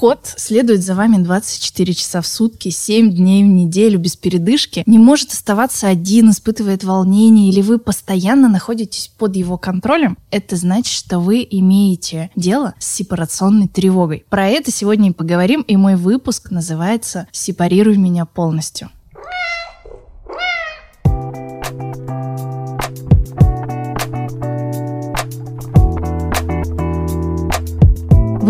Кот следует за вами 24 часа в сутки, 7 дней в неделю без передышки, не может оставаться один, испытывает волнение, или вы постоянно находитесь под его контролем, это значит, что вы имеете дело с сепарационной тревогой. Про это сегодня и поговорим, и мой выпуск называется «Сепарируй меня полностью».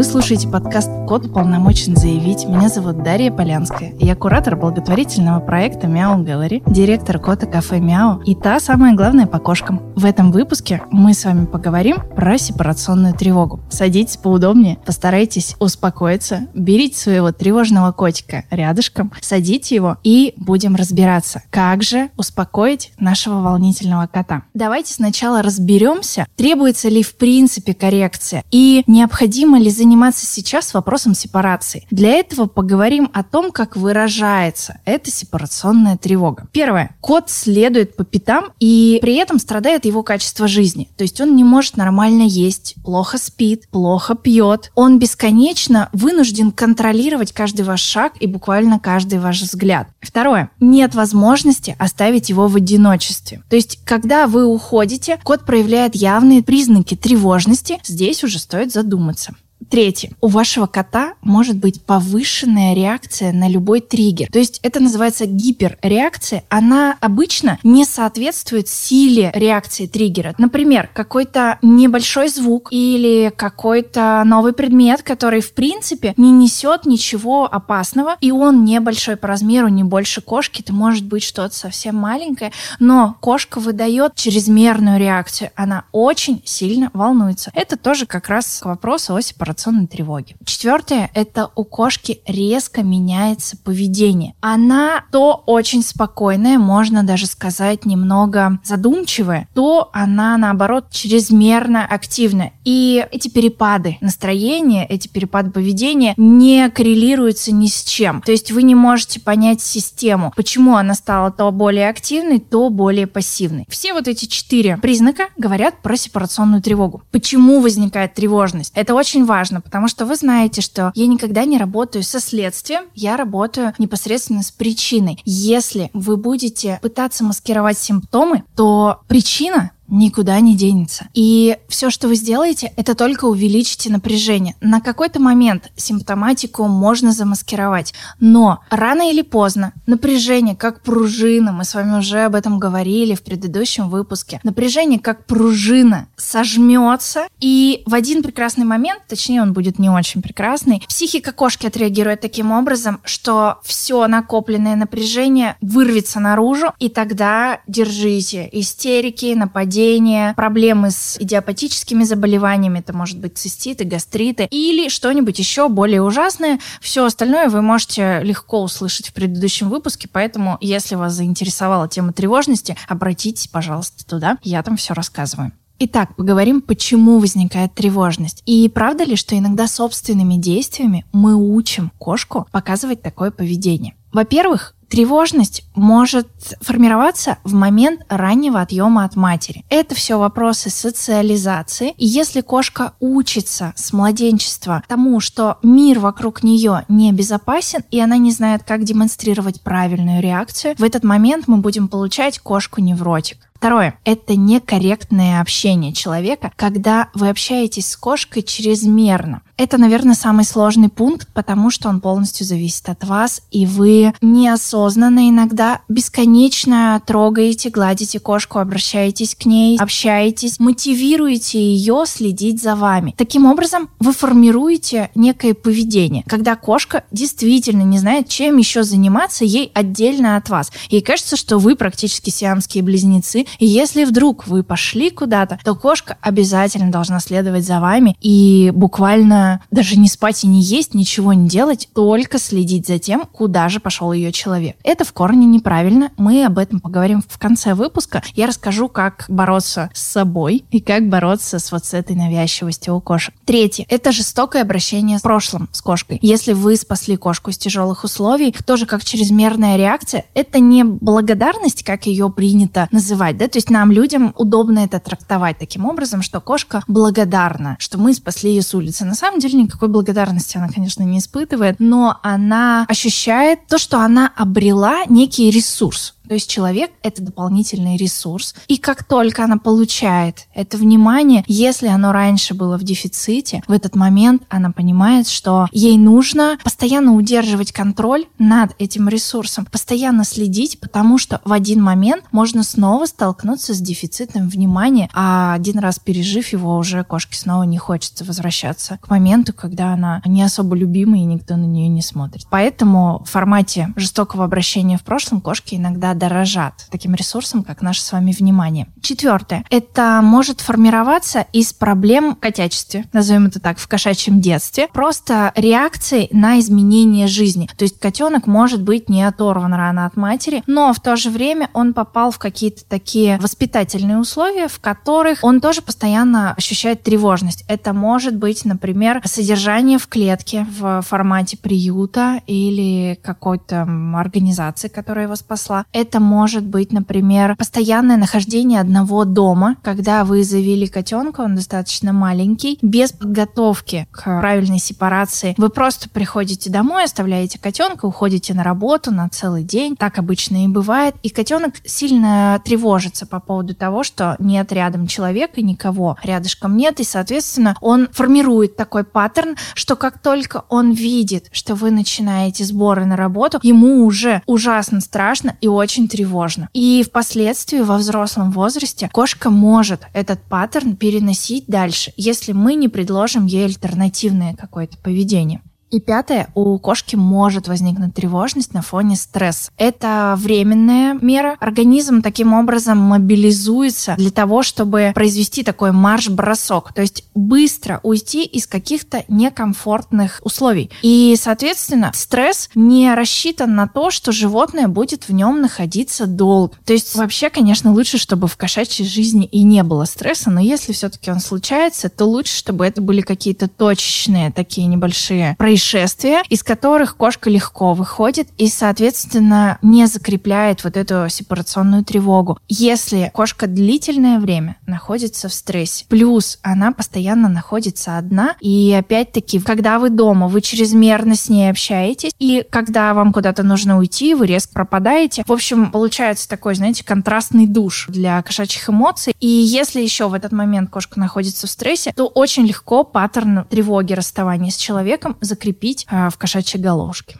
Вы слушаете подкаст «Код полномочен заявить». Меня зовут Дарья Полянская. Я куратор благотворительного проекта «Мяу Галери», директор кота кафе «Мяу» и та самая главная по кошкам. В этом выпуске мы с вами поговорим про сепарационную тревогу. Садитесь поудобнее, постарайтесь успокоиться, берите своего тревожного котика рядышком, садите его и будем разбираться, как же успокоить нашего волнительного кота. Давайте сначала разберемся, требуется ли в принципе коррекция и необходимо ли заниматься заниматься сейчас вопросом сепарации. Для этого поговорим о том, как выражается эта сепарационная тревога. Первое. Кот следует по пятам, и при этом страдает его качество жизни. То есть он не может нормально есть, плохо спит, плохо пьет. Он бесконечно вынужден контролировать каждый ваш шаг и буквально каждый ваш взгляд. Второе. Нет возможности оставить его в одиночестве. То есть, когда вы уходите, кот проявляет явные признаки тревожности. Здесь уже стоит задуматься. Третье. У вашего кота может быть повышенная реакция на любой триггер. То есть это называется гиперреакция. Она обычно не соответствует силе реакции триггера. Например, какой-то небольшой звук или какой-то новый предмет, который в принципе не несет ничего опасного, и он небольшой по размеру, не больше кошки, это может быть что-то совсем маленькое, но кошка выдает чрезмерную реакцию. Она очень сильно волнуется. Это тоже как раз к вопросу о сепарации сепарационной тревоги. Четвертое – это у кошки резко меняется поведение. Она то очень спокойная, можно даже сказать немного задумчивая, то она, наоборот, чрезмерно активная. И эти перепады настроения, эти перепады поведения не коррелируются ни с чем. То есть вы не можете понять систему, почему она стала то более активной, то более пассивной. Все вот эти четыре признака говорят про сепарационную тревогу. Почему возникает тревожность? Это очень важно важно, потому что вы знаете, что я никогда не работаю со следствием, я работаю непосредственно с причиной. Если вы будете пытаться маскировать симптомы, то причина никуда не денется. И все, что вы сделаете, это только увеличите напряжение. На какой-то момент симптоматику можно замаскировать, но рано или поздно напряжение как пружина, мы с вами уже об этом говорили в предыдущем выпуске, напряжение как пружина сожмется, и в один прекрасный момент, точнее он будет не очень прекрасный, психика кошки отреагирует таким образом, что все накопленное напряжение вырвется наружу, и тогда держите истерики, нападения, поведения, проблемы с идиопатическими заболеваниями, это может быть циститы, гастриты или что-нибудь еще более ужасное. Все остальное вы можете легко услышать в предыдущем выпуске, поэтому если вас заинтересовала тема тревожности, обратитесь, пожалуйста, туда, я там все рассказываю. Итак, поговорим, почему возникает тревожность. И правда ли, что иногда собственными действиями мы учим кошку показывать такое поведение? Во-первых, Тревожность может формироваться в момент раннего отъема от матери. Это все вопросы социализации. И если кошка учится с младенчества тому, что мир вокруг нее небезопасен, и она не знает, как демонстрировать правильную реакцию, в этот момент мы будем получать кошку-невротик. Второе. Это некорректное общение человека, когда вы общаетесь с кошкой чрезмерно. Это, наверное, самый сложный пункт, потому что он полностью зависит от вас, и вы неосознанно иногда бесконечно трогаете, гладите кошку, обращаетесь к ней, общаетесь, мотивируете ее следить за вами. Таким образом, вы формируете некое поведение, когда кошка действительно не знает, чем еще заниматься ей отдельно от вас. Ей кажется, что вы практически сиамские близнецы, и если вдруг вы пошли куда-то, то кошка обязательно должна следовать за вами и буквально даже не спать и не есть, ничего не делать, только следить за тем, куда же пошел ее человек. Это в корне неправильно. Мы об этом поговорим в конце выпуска. Я расскажу, как бороться с собой и как бороться с вот с этой навязчивостью у кошек. Третье. Это жестокое обращение с прошлым, с кошкой. Если вы спасли кошку из тяжелых условий, тоже как чрезмерная реакция, это не благодарность, как ее принято называть, да, то есть нам, людям, удобно это трактовать таким образом, что кошка благодарна, что мы спасли ее с улицы. На самом деле никакой благодарности она, конечно, не испытывает, но она ощущает то, что она обрела некий ресурс. То есть человек — это дополнительный ресурс. И как только она получает это внимание, если оно раньше было в дефиците, в этот момент она понимает, что ей нужно постоянно удерживать контроль над этим ресурсом, постоянно следить, потому что в один момент можно снова столкнуться с дефицитом внимания, а один раз пережив его, уже кошке снова не хочется возвращаться к моменту, когда она не особо любима и никто на нее не смотрит. Поэтому в формате жестокого обращения в прошлом кошки иногда дорожат таким ресурсом, как наше с вами внимание. Четвертое. Это может формироваться из проблем котячестве, назовем это так, в кошачьем детстве, просто реакции на изменение жизни. То есть котенок может быть не оторван рано от матери, но в то же время он попал в какие-то такие воспитательные условия, в которых он тоже постоянно ощущает тревожность. Это может быть, например, содержание в клетке в формате приюта или какой-то организации, которая его спасла. Это это может быть, например, постоянное нахождение одного дома, когда вы завели котенка, он достаточно маленький, без подготовки к правильной сепарации. Вы просто приходите домой, оставляете котенка, уходите на работу на целый день. Так обычно и бывает. И котенок сильно тревожится по поводу того, что нет рядом человека, никого рядышком нет. И, соответственно, он формирует такой паттерн, что как только он видит, что вы начинаете сборы на работу, ему уже ужасно страшно и очень очень тревожно. И впоследствии во взрослом возрасте кошка может этот паттерн переносить дальше, если мы не предложим ей альтернативное какое-то поведение. И пятое, у кошки может возникнуть тревожность на фоне стресса. Это временная мера. Организм таким образом мобилизуется для того, чтобы произвести такой марш-бросок, то есть быстро уйти из каких-то некомфортных условий. И, соответственно, стресс не рассчитан на то, что животное будет в нем находиться долго. То есть вообще, конечно, лучше, чтобы в кошачьей жизни и не было стресса, но если все-таки он случается, то лучше, чтобы это были какие-то точечные такие небольшие происшествия, происшествия, из которых кошка легко выходит и, соответственно, не закрепляет вот эту сепарационную тревогу. Если кошка длительное время находится в стрессе, плюс она постоянно находится одна, и опять-таки, когда вы дома, вы чрезмерно с ней общаетесь, и когда вам куда-то нужно уйти, вы резко пропадаете. В общем, получается такой, знаете, контрастный душ для кошачьих эмоций. И если еще в этот момент кошка находится в стрессе, то очень легко паттерн тревоги расставания с человеком закрепить закрепить а, в кошачьей головушке.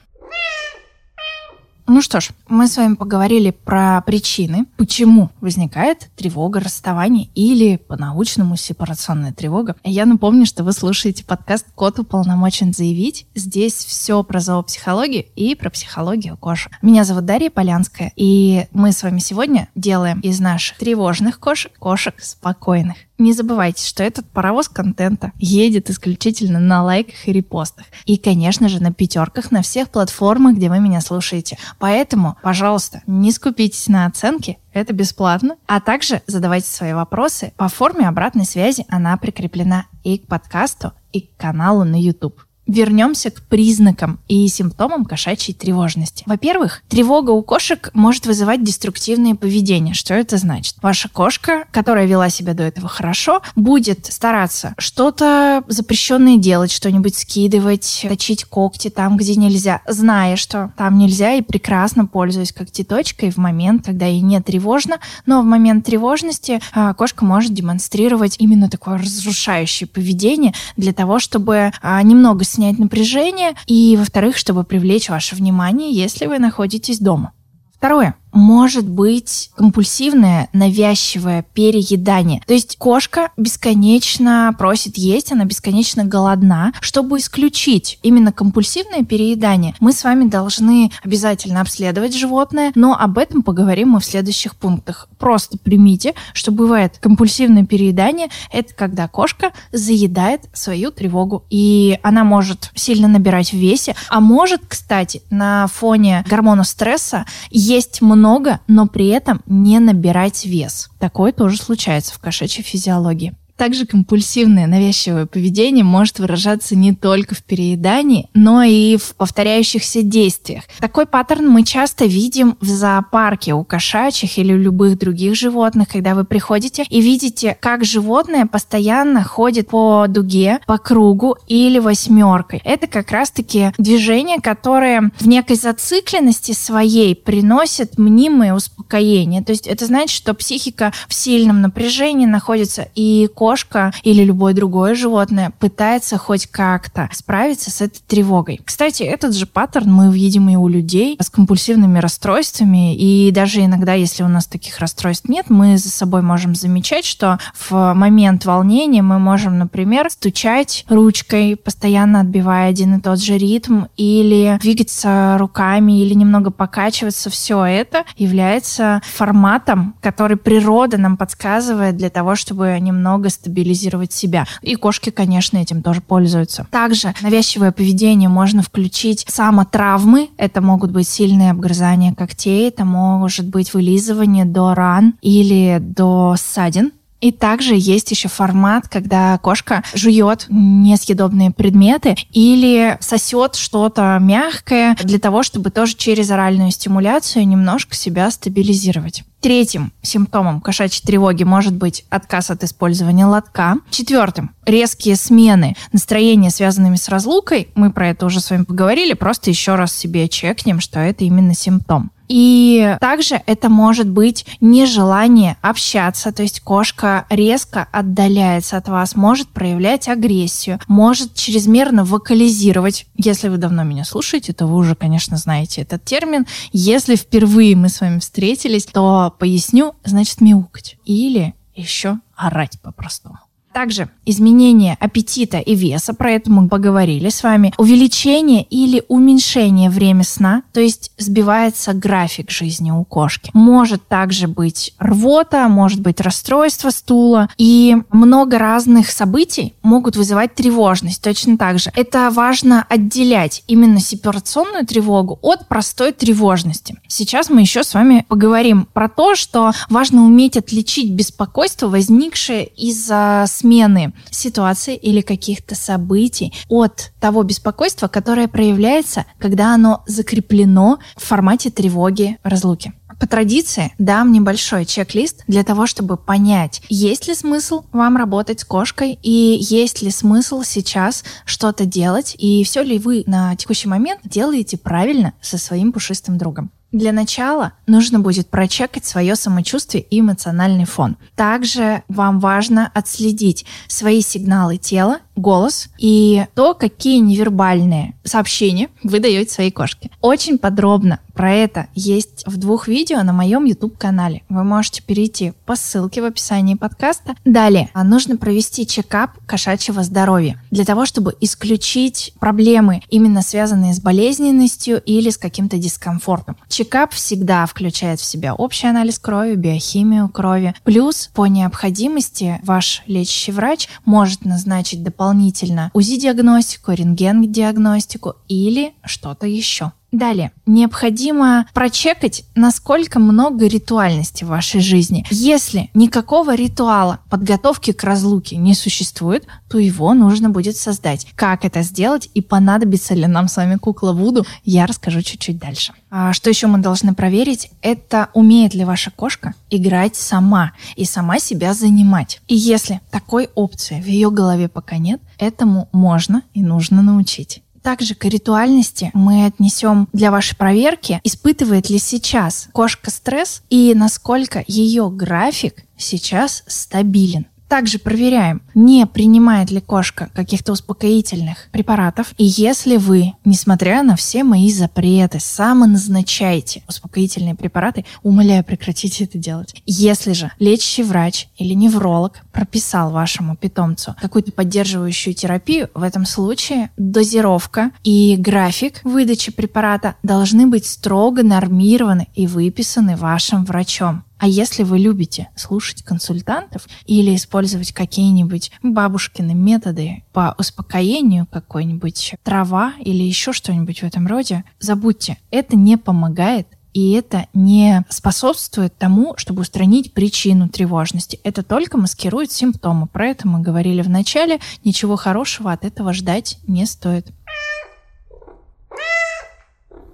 Ну что ж, мы с вами поговорили про причины, почему возникает тревога расставания или по-научному сепарационная тревога. Я напомню, что вы слушаете подкаст «Кот уполномочен заявить». Здесь все про зоопсихологию и про психологию кошек. Меня зовут Дарья Полянская, и мы с вами сегодня делаем из наших тревожных кошек кошек спокойных. Не забывайте, что этот паровоз контента едет исключительно на лайках и репостах. И, конечно же, на пятерках на всех платформах, где вы меня слушаете. Поэтому, пожалуйста, не скупитесь на оценки, это бесплатно. А также задавайте свои вопросы. По форме обратной связи она прикреплена и к подкасту, и к каналу на YouTube. Вернемся к признакам и симптомам кошачьей тревожности. Во-первых, тревога у кошек может вызывать деструктивное поведение. Что это значит? Ваша кошка, которая вела себя до этого хорошо, будет стараться что-то запрещенное делать, что-нибудь скидывать, точить когти там, где нельзя, зная, что там нельзя, и прекрасно пользуясь когтеточкой в момент, когда ей не тревожно. Но в момент тревожности а, кошка может демонстрировать именно такое разрушающее поведение для того, чтобы а, немного снизить снять напряжение, и, во-вторых, чтобы привлечь ваше внимание, если вы находитесь дома. Второе может быть компульсивное, навязчивое переедание. То есть кошка бесконечно просит есть, она бесконечно голодна. Чтобы исключить именно компульсивное переедание, мы с вами должны обязательно обследовать животное, но об этом поговорим мы в следующих пунктах. Просто примите, что бывает компульсивное переедание, это когда кошка заедает свою тревогу, и она может сильно набирать в весе, а может, кстати, на фоне гормона стресса есть много много, но при этом не набирать вес. Такое тоже случается в кошачьей физиологии. Также компульсивное навязчивое поведение может выражаться не только в переедании, но и в повторяющихся действиях. Такой паттерн мы часто видим в зоопарке у кошачьих или у любых других животных, когда вы приходите и видите, как животное постоянно ходит по дуге, по кругу или восьмеркой. Это как раз-таки движение, которое в некой зацикленности своей приносит мнимое успокоение. То есть это значит, что психика в сильном напряжении находится, и кошка или любое другое животное пытается хоть как-то справиться с этой тревогой. Кстати, этот же паттерн мы видим и у людей с компульсивными расстройствами, и даже иногда, если у нас таких расстройств нет, мы за собой можем замечать, что в момент волнения мы можем, например, стучать ручкой, постоянно отбивая один и тот же ритм, или двигаться руками, или немного покачиваться. Все это является форматом, который природа нам подсказывает для того, чтобы немного стабилизировать себя. И кошки, конечно, этим тоже пользуются. Также навязчивое поведение можно включить самотравмы. Это могут быть сильные обгрызания когтей, это может быть вылизывание до ран или до ссадин. И также есть еще формат, когда кошка жует несъедобные предметы или сосет что-то мягкое для того, чтобы тоже через оральную стимуляцию немножко себя стабилизировать. Третьим симптомом кошачьей тревоги может быть отказ от использования лотка. Четвертым – резкие смены настроения, связанными с разлукой. Мы про это уже с вами поговорили, просто еще раз себе чекнем, что это именно симптом. И также это может быть нежелание общаться, то есть кошка резко отдаляется от вас, может проявлять агрессию, может чрезмерно вокализировать. Если вы давно меня слушаете, то вы уже, конечно, знаете этот термин. Если впервые мы с вами встретились, то поясню, значит мяукать. Или еще орать по-простому. Также изменение аппетита и веса, про это мы поговорили с вами. Увеличение или уменьшение время сна, то есть сбивается график жизни у кошки. Может также быть рвота, может быть расстройство стула. И много разных событий могут вызывать тревожность точно так же. Это важно отделять именно сепарационную тревогу от простой тревожности. Сейчас мы еще с вами поговорим про то, что важно уметь отличить беспокойство, возникшее из-за смены ситуации или каких-то событий от того беспокойства, которое проявляется, когда оно закреплено в формате тревоги разлуки. По традиции дам небольшой чек-лист для того, чтобы понять, есть ли смысл вам работать с кошкой и есть ли смысл сейчас что-то делать и все ли вы на текущий момент делаете правильно со своим пушистым другом. Для начала нужно будет прочекать свое самочувствие и эмоциональный фон. Также вам важно отследить свои сигналы тела, голос и то, какие невербальные сообщения вы даете своей кошке. Очень подробно про это есть в двух видео на моем YouTube-канале. Вы можете перейти по ссылке в описании подкаста. Далее, а нужно провести чекап кошачьего здоровья для того, чтобы исключить проблемы, именно связанные с болезненностью или с каким-то дискомфортом. Чекап всегда включает в себя общий анализ крови, биохимию крови. Плюс по необходимости ваш лечащий врач может назначить дополнительно УЗИ-диагностику, рентген-диагностику или что-то еще. Далее, необходимо прочекать, насколько много ритуальности в вашей жизни. Если никакого ритуала подготовки к разлуке не существует, то его нужно будет создать. Как это сделать и понадобится ли нам с вами кукла Вуду, я расскажу чуть-чуть дальше. А что еще мы должны проверить? Это умеет ли ваша кошка играть сама и сама себя занимать. И если такой опции в ее голове пока нет, этому можно и нужно научить. Также к ритуальности мы отнесем для вашей проверки, испытывает ли сейчас кошка стресс и насколько ее график сейчас стабилен. Также проверяем, не принимает ли кошка каких-то успокоительных препаратов. И если вы, несмотря на все мои запреты, самоназначаете успокоительные препараты, умоляю, прекратите это делать. Если же лечащий врач или невролог прописал вашему питомцу какую-то поддерживающую терапию, в этом случае дозировка и график выдачи препарата должны быть строго нормированы и выписаны вашим врачом. А если вы любите слушать консультантов или использовать какие-нибудь бабушкины методы по успокоению, какой-нибудь трава или еще что-нибудь в этом роде, забудьте, это не помогает И это не способствует тому, чтобы устранить причину тревожности. Это только маскирует симптомы. Про это мы говорили в начале. Ничего хорошего от этого ждать не стоит.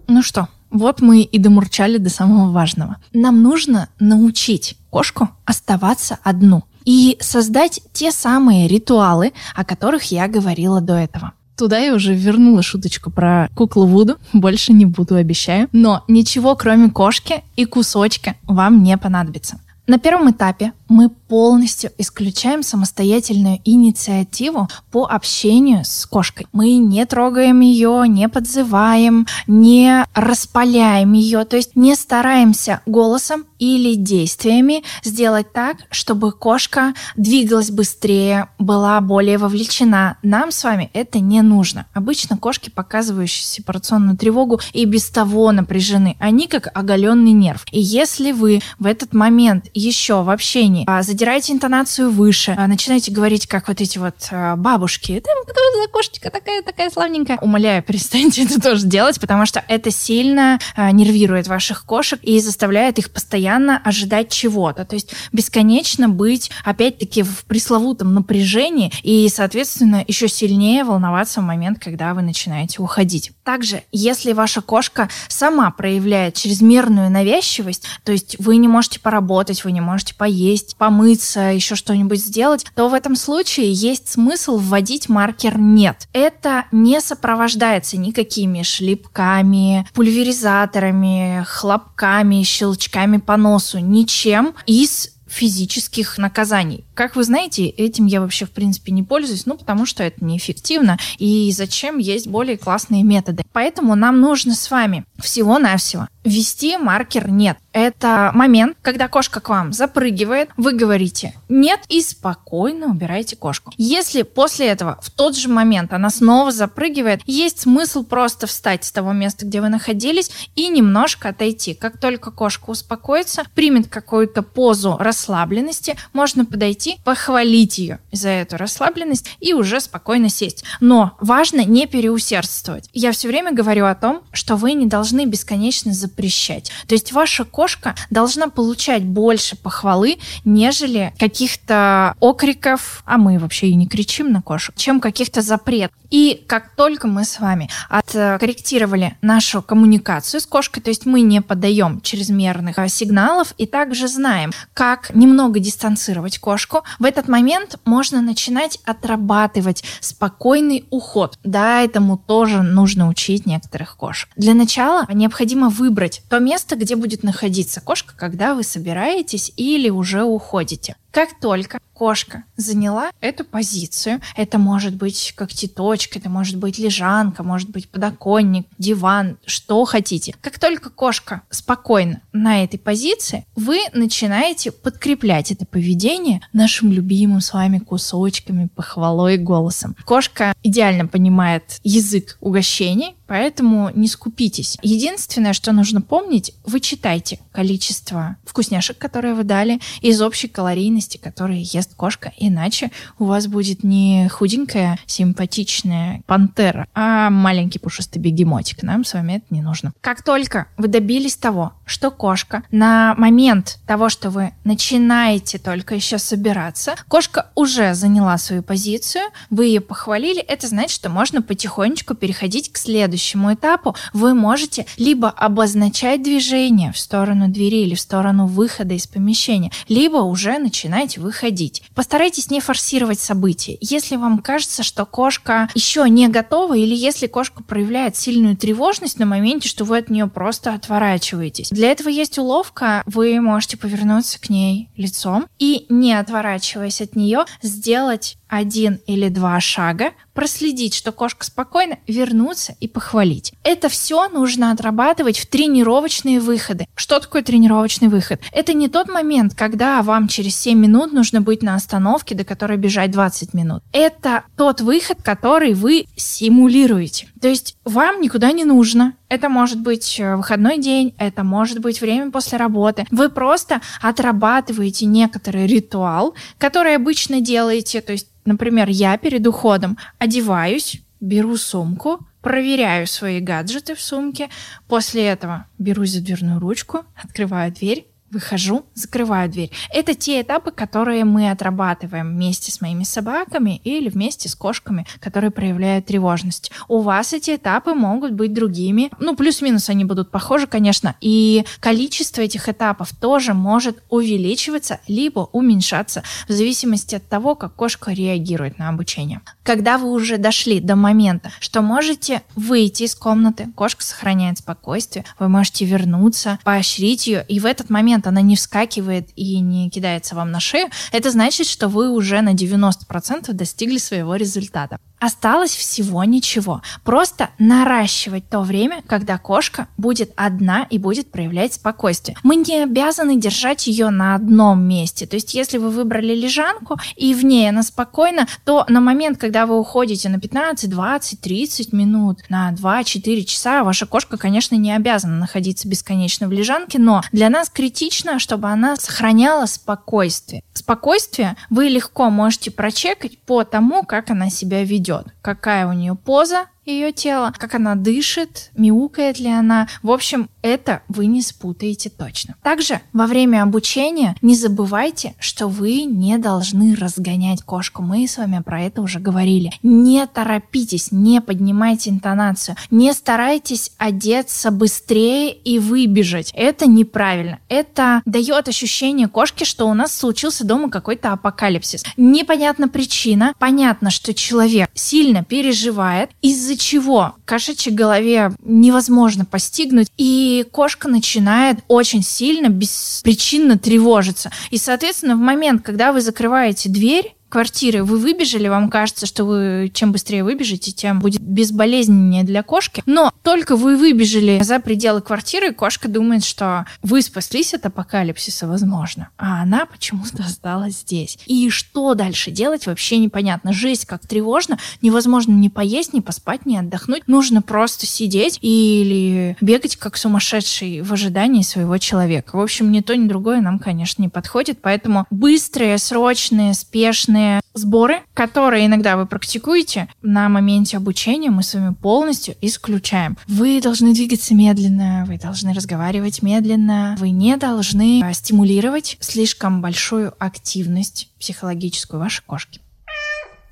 Ну что, вот мы и домурчали до самого важного. Нам нужно научить кошку оставаться одну и создать те самые ритуалы, о которых я говорила до этого. Туда я уже вернула шуточку про куклу Вуду. Больше не буду, обещаю. Но ничего, кроме кошки и кусочка, вам не понадобится. На первом этапе мы полностью исключаем самостоятельную инициативу по общению с кошкой. Мы не трогаем ее, не подзываем, не распаляем ее, то есть не стараемся голосом или действиями сделать так, чтобы кошка двигалась быстрее, была более вовлечена. Нам с вами это не нужно. Обычно кошки, показывающие сепарационную тревогу, и без того напряжены. Они как оголенный нерв. И если вы в этот момент еще в общении а, задираете интонацию выше, а, начинаете говорить, как вот эти вот а, бабушки, там кто за кошечка такая, такая славненькая. Умоляю, перестаньте это тоже делать, потому что это сильно нервирует ваших кошек и заставляет их постоянно ожидать чего-то. То есть бесконечно быть, опять-таки, в пресловутом напряжении и, соответственно, еще сильнее волноваться в момент, когда вы начинаете уходить. Также, если ваша кошка сама проявляет чрезмерную навязчивость, то есть вы не можете поработать, вы не можете поесть, помыться, еще что-нибудь сделать, то в этом случае есть смысл вводить маркер «нет». Это не сопровождается никакими шлепками, пульверизаторами, хлопками, щелчками по носу, ничем из физических наказаний. Как вы знаете, этим я вообще в принципе не пользуюсь, ну потому что это неэффективно, и зачем есть более классные методы. Поэтому нам нужно с вами всего-навсего ввести маркер «нет». Это момент, когда кошка к вам запрыгивает, вы говорите «нет» и спокойно убираете кошку. Если после этого в тот же момент она снова запрыгивает, есть смысл просто встать с того места, где вы находились, и немножко отойти. Как только кошка успокоится, примет какую-то позу расслабленности, можно подойти, похвалить ее за эту расслабленность и уже спокойно сесть. Но важно не переусердствовать. Я все время говорю о том, что вы не должны бесконечно запрещать. То есть ваша кошка должна получать больше похвалы, нежели каких-то окриков, а мы вообще и не кричим на кошек, чем каких-то запретов. И как только мы с вами откорректировали нашу коммуникацию с кошкой, то есть мы не подаем чрезмерных а, сигналов и также знаем, как немного дистанцировать кошку, в этот момент можно начинать отрабатывать спокойный уход. Да, этому тоже нужно учить некоторых кошек. Для начала необходимо выбрать то место, где будет находиться кошка, когда вы собираетесь или уже уходите. Как только кошка заняла эту позицию, это может быть когтеточка, это может быть лежанка, может быть подоконник, диван, что хотите. Как только кошка спокойно на этой позиции, вы начинаете подкреплять это поведение нашим любимым с вами кусочками, похвалой, голосом. Кошка идеально понимает язык угощений, поэтому не скупитесь. Единственное, что нужно помнить, вы читайте количество вкусняшек, которые вы дали, из общей калорийности сладости, которые ест кошка, иначе у вас будет не худенькая, симпатичная пантера, а маленький пушистый бегемотик. Нам с вами это не нужно. Как только вы добились того, что кошка на момент того, что вы начинаете только еще собираться, кошка уже заняла свою позицию, вы ее похвалили, это значит, что можно потихонечку переходить к следующему этапу. Вы можете либо обозначать движение в сторону двери или в сторону выхода из помещения, либо уже начинать выходить. Постарайтесь не форсировать события. Если вам кажется, что кошка еще не готова, или если кошка проявляет сильную тревожность на моменте, что вы от нее просто отворачиваетесь. Для этого есть уловка. Вы можете повернуться к ней лицом и, не отворачиваясь от нее, сделать один или два шага, проследить, что кошка спокойно, вернуться и похвалить. Это все нужно отрабатывать в тренировочные выходы. Что такое тренировочный выход? Это не тот момент, когда вам через 7 минут нужно быть на остановке, до которой бежать 20 минут. Это тот выход, который вы симулируете. То есть вам никуда не нужно. Это может быть э, выходной день, это может быть время после работы. Вы просто отрабатываете некоторый ритуал, который обычно делаете. То есть, например, я перед уходом одеваюсь, беру сумку, проверяю свои гаджеты в сумке. После этого берусь за дверную ручку, открываю дверь, выхожу, закрываю дверь. Это те этапы, которые мы отрабатываем вместе с моими собаками или вместе с кошками, которые проявляют тревожность. У вас эти этапы могут быть другими. Ну, плюс-минус они будут похожи, конечно. И количество этих этапов тоже может увеличиваться либо уменьшаться в зависимости от того, как кошка реагирует на обучение. Когда вы уже дошли до момента, что можете выйти из комнаты, кошка сохраняет спокойствие, вы можете вернуться, поощрить ее, и в этот момент она не вскакивает и не кидается вам на шею, это значит, что вы уже на 90% достигли своего результата. Осталось всего ничего. Просто наращивать то время, когда кошка будет одна и будет проявлять спокойствие. Мы не обязаны держать ее на одном месте. То есть, если вы выбрали лежанку и в ней она спокойна, то на момент, когда вы уходите на 15, 20, 30 минут, на 2-4 часа, ваша кошка, конечно, не обязана находиться бесконечно в лежанке, но для нас критично, чтобы она сохраняла спокойствие. Спокойствие вы легко можете прочекать по тому, как она себя ведет идет, какая у нее поза, ее тело, как она дышит, мяукает ли она. В общем, это вы не спутаете точно. Также во время обучения не забывайте, что вы не должны разгонять кошку. Мы с вами про это уже говорили. Не торопитесь, не поднимайте интонацию, не старайтесь одеться быстрее и выбежать. Это неправильно. Это дает ощущение кошки, что у нас случился дома какой-то апокалипсис. Непонятна причина. Понятно, что человек сильно переживает из-за из чего кошачьей голове невозможно постигнуть, и кошка начинает очень сильно, беспричинно тревожиться. И, соответственно, в момент, когда вы закрываете дверь, квартиры вы выбежали, вам кажется, что вы чем быстрее выбежите, тем будет безболезненнее для кошки. Но только вы выбежали за пределы квартиры, кошка думает, что вы спаслись от апокалипсиса, возможно, а она почему-то осталась здесь. И что дальше делать, вообще непонятно. Жесть, как тревожно, невозможно ни поесть, ни поспать, ни отдохнуть. Нужно просто сидеть или бегать как сумасшедший в ожидании своего человека. В общем, ни то, ни другое нам, конечно, не подходит, поэтому быстрые, срочные, спешные разные сборы, которые иногда вы практикуете, на моменте обучения мы с вами полностью исключаем. Вы должны двигаться медленно, вы должны разговаривать медленно, вы не должны стимулировать слишком большую активность психологическую вашей кошки.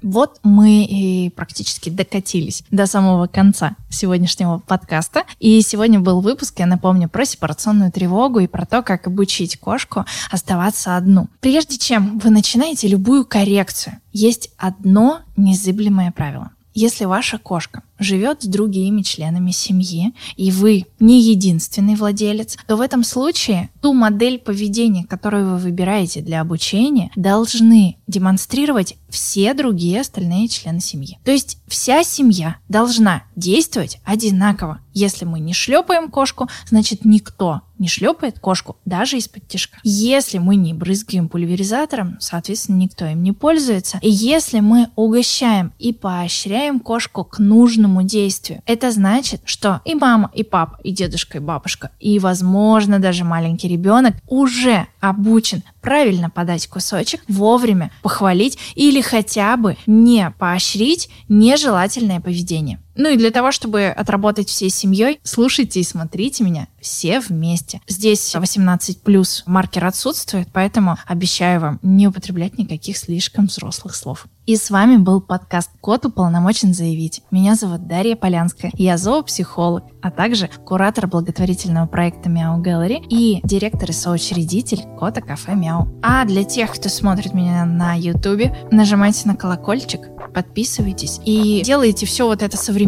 Вот мы и практически докатились до самого конца сегодняшнего подкаста. И сегодня был выпуск, я напомню, про сепарационную тревогу и про то, как обучить кошку оставаться одну. Прежде чем вы начинаете любую коррекцию, есть одно незыблемое правило. Если ваша кошка живет с другими членами семьи, и вы не единственный владелец, то в этом случае ту модель поведения, которую вы выбираете для обучения, должны демонстрировать все другие остальные члены семьи. То есть вся семья должна действовать одинаково. Если мы не шлепаем кошку, значит никто не шлепает кошку даже из-под тяжка. Если мы не брызгаем пульверизатором, соответственно, никто им не пользуется. И если мы угощаем и поощряем кошку к нужному действию, это значит, что и мама, и папа, и дедушка, и бабушка, и, возможно, даже маленький ребенок уже обучен правильно подать кусочек, вовремя похвалить или хотя бы не поощрить нежелательное поведение. Ну и для того, чтобы отработать всей семьей, слушайте и смотрите меня все вместе. Здесь 18 плюс маркер отсутствует, поэтому обещаю вам не употреблять никаких слишком взрослых слов. И с вами был подкаст «Кот уполномочен заявить». Меня зовут Дарья Полянская, я зоопсихолог, а также куратор благотворительного проекта «Мяу Gallery и директор и соучредитель Кота Кафе Мяу. А для тех, кто смотрит меня на ютубе, нажимайте на колокольчик, подписывайтесь и делайте все вот это современное,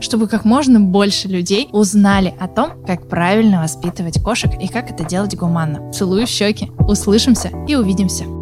чтобы как можно больше людей узнали о том, как правильно воспитывать кошек и как это делать гуманно. Целую в щеки, услышимся и увидимся.